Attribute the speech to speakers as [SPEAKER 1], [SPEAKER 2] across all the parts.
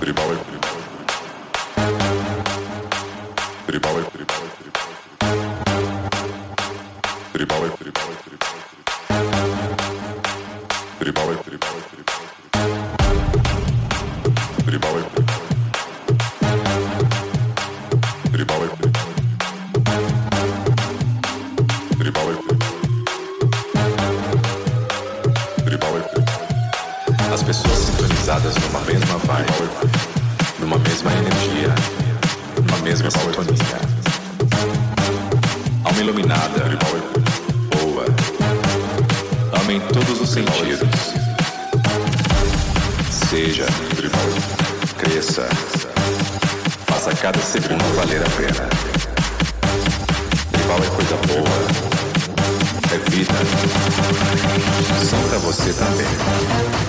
[SPEAKER 1] прибавок, прибавок, прибавок, прибавок, прибавок, прибавок, прибавок, прибавок,
[SPEAKER 2] прибавок, прибавок, прибавок, numa mesma vibe, numa mesma energia, numa mesma sintonia. Alma iluminada, boa, Amém todos os sentidos. Seja, cresça, faça cada segundo valer a pena. Rival é coisa boa, é vida, são pra você também.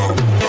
[SPEAKER 3] no, no.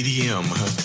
[SPEAKER 3] EDM.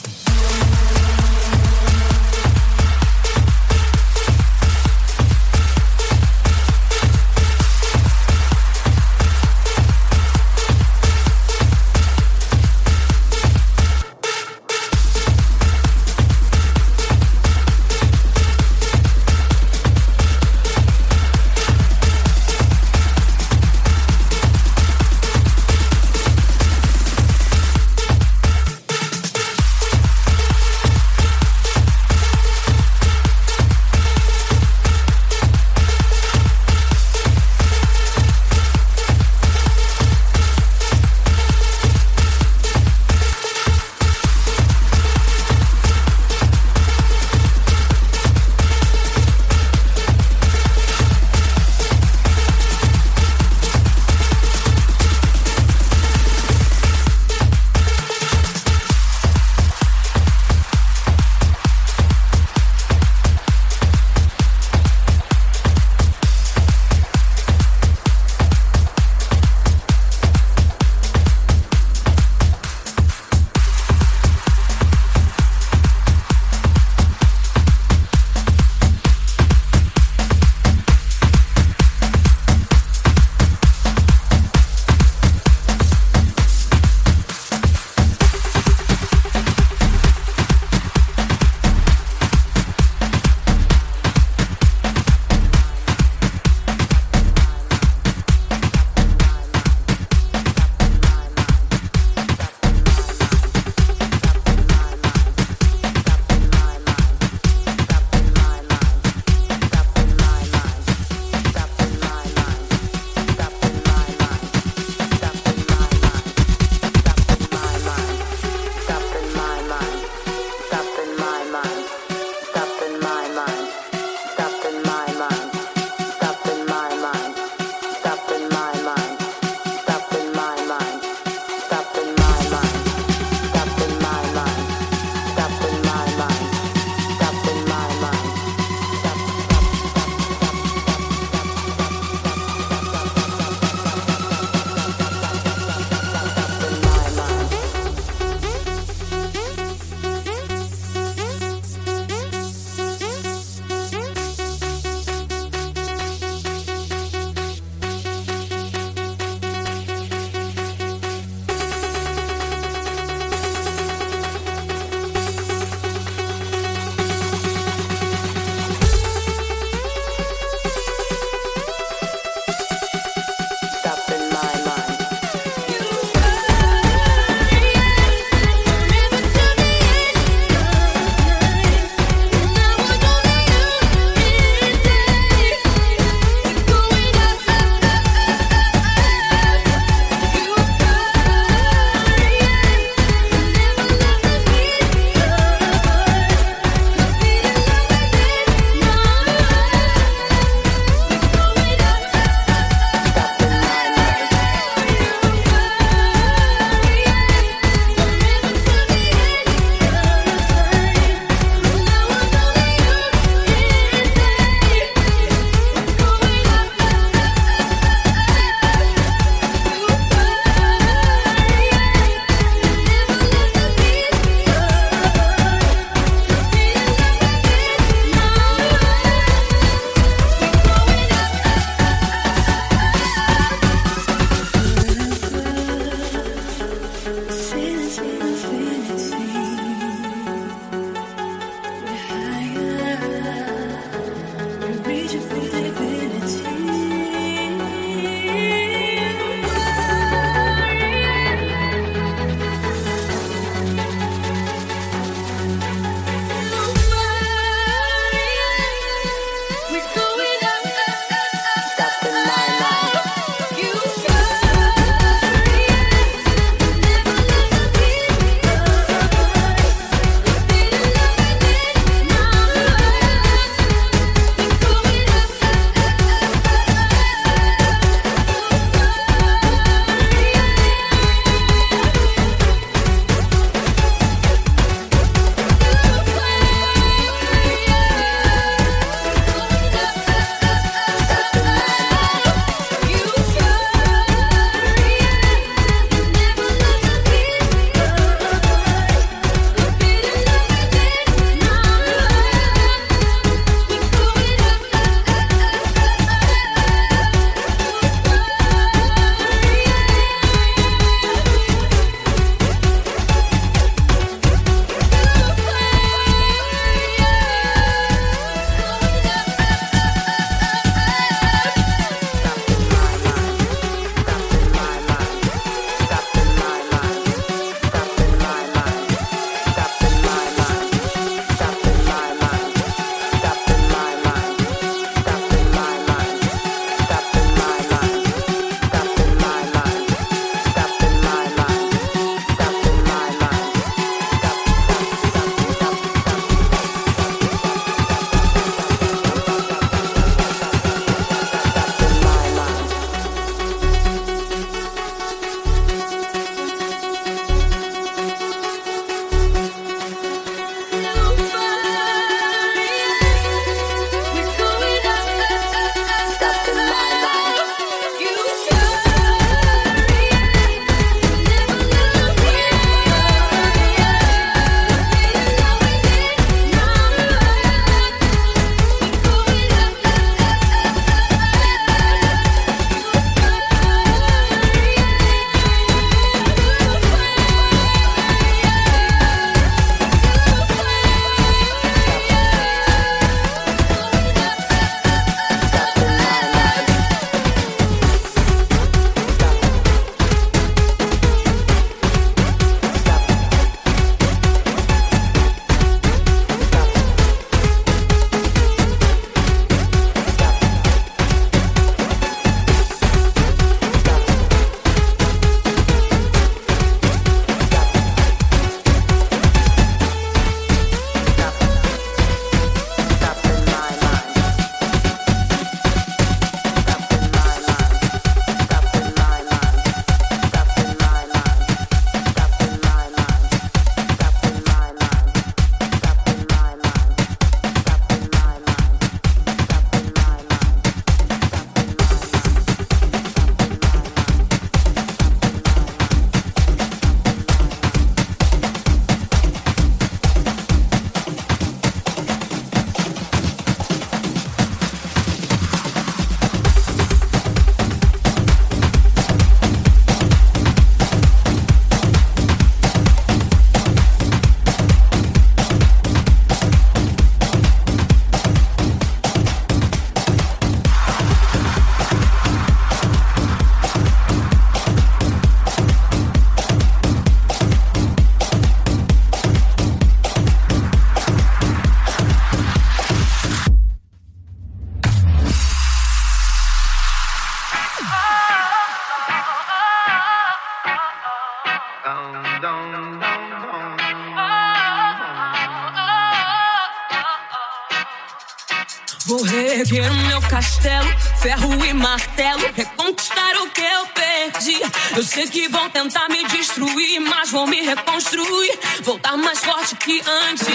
[SPEAKER 3] castelo, ferro e martelo, reconquistar o que eu perdi. Eu sei que vão tentar me destruir, mas vão me reconstruir, voltar mais forte que antes.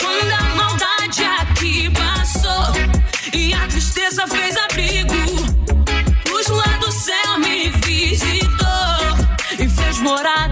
[SPEAKER 3] Quando a maldade aqui passou e a tristeza fez abrigo, os lá do céu me visitou e fez morar.